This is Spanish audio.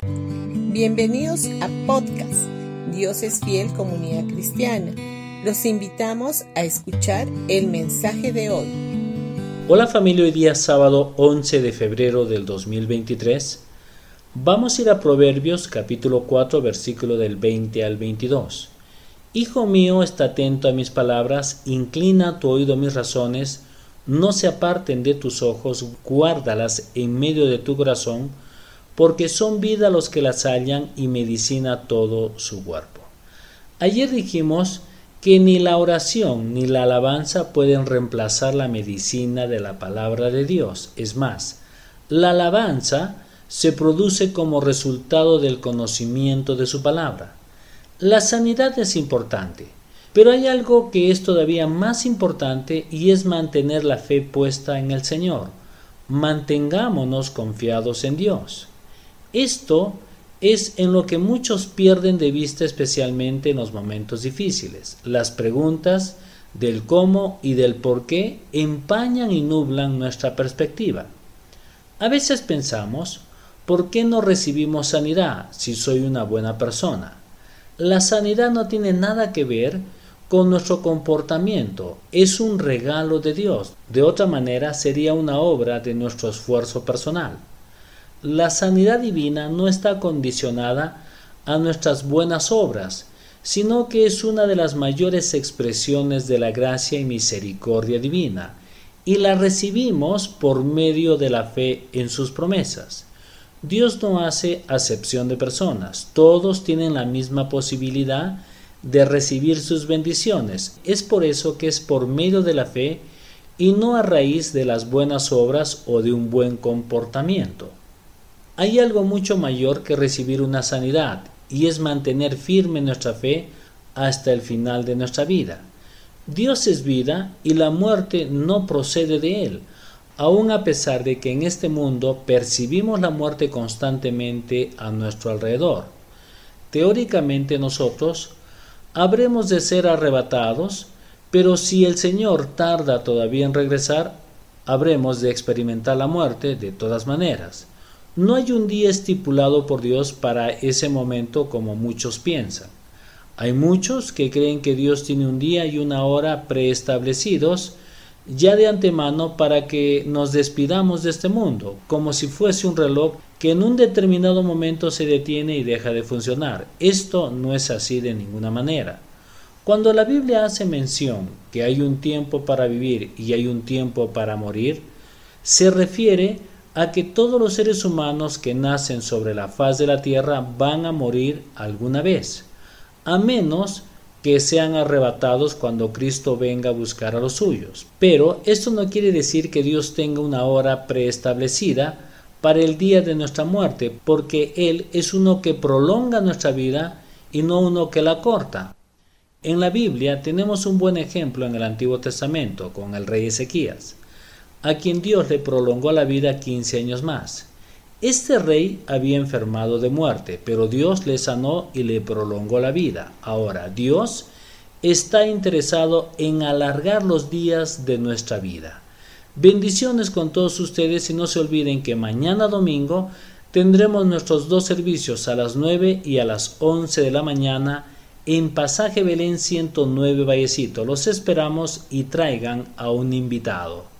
Bienvenidos a podcast Dios es fiel comunidad cristiana. Los invitamos a escuchar el mensaje de hoy. Hola familia, hoy día sábado 11 de febrero del 2023. Vamos a ir a Proverbios capítulo 4 versículo del 20 al 22. Hijo mío, está atento a mis palabras, inclina tu oído a mis razones, no se aparten de tus ojos, guárdalas en medio de tu corazón, porque son vida los que las hallan y medicina todo su cuerpo. Ayer dijimos que ni la oración ni la alabanza pueden reemplazar la medicina de la palabra de Dios. Es más, la alabanza se produce como resultado del conocimiento de su palabra. La sanidad es importante, pero hay algo que es todavía más importante y es mantener la fe puesta en el Señor. Mantengámonos confiados en Dios. Esto es en lo que muchos pierden de vista especialmente en los momentos difíciles. Las preguntas del cómo y del por qué empañan y nublan nuestra perspectiva. A veces pensamos, ¿por qué no recibimos sanidad si soy una buena persona? La sanidad no tiene nada que ver con nuestro comportamiento, es un regalo de Dios. De otra manera sería una obra de nuestro esfuerzo personal. La sanidad divina no está condicionada a nuestras buenas obras, sino que es una de las mayores expresiones de la gracia y misericordia divina, y la recibimos por medio de la fe en sus promesas. Dios no hace acepción de personas, todos tienen la misma posibilidad de recibir sus bendiciones. Es por eso que es por medio de la fe y no a raíz de las buenas obras o de un buen comportamiento. Hay algo mucho mayor que recibir una sanidad y es mantener firme nuestra fe hasta el final de nuestra vida. Dios es vida y la muerte no procede de él, aun a pesar de que en este mundo percibimos la muerte constantemente a nuestro alrededor. Teóricamente nosotros habremos de ser arrebatados, pero si el Señor tarda todavía en regresar, habremos de experimentar la muerte de todas maneras. No hay un día estipulado por Dios para ese momento como muchos piensan. Hay muchos que creen que Dios tiene un día y una hora preestablecidos, ya de antemano para que nos despidamos de este mundo, como si fuese un reloj que en un determinado momento se detiene y deja de funcionar. Esto no es así de ninguna manera. Cuando la Biblia hace mención que hay un tiempo para vivir y hay un tiempo para morir, se refiere a que todos los seres humanos que nacen sobre la faz de la tierra van a morir alguna vez, a menos que sean arrebatados cuando Cristo venga a buscar a los suyos. Pero esto no quiere decir que Dios tenga una hora preestablecida para el día de nuestra muerte, porque Él es uno que prolonga nuestra vida y no uno que la corta. En la Biblia tenemos un buen ejemplo en el Antiguo Testamento con el rey Ezequías, a quien Dios le prolongó la vida 15 años más. Este rey había enfermado de muerte, pero Dios le sanó y le prolongó la vida. Ahora, Dios está interesado en alargar los días de nuestra vida. Bendiciones con todos ustedes y no se olviden que mañana domingo tendremos nuestros dos servicios a las 9 y a las 11 de la mañana en Pasaje Belén 109 Vallecito. Los esperamos y traigan a un invitado.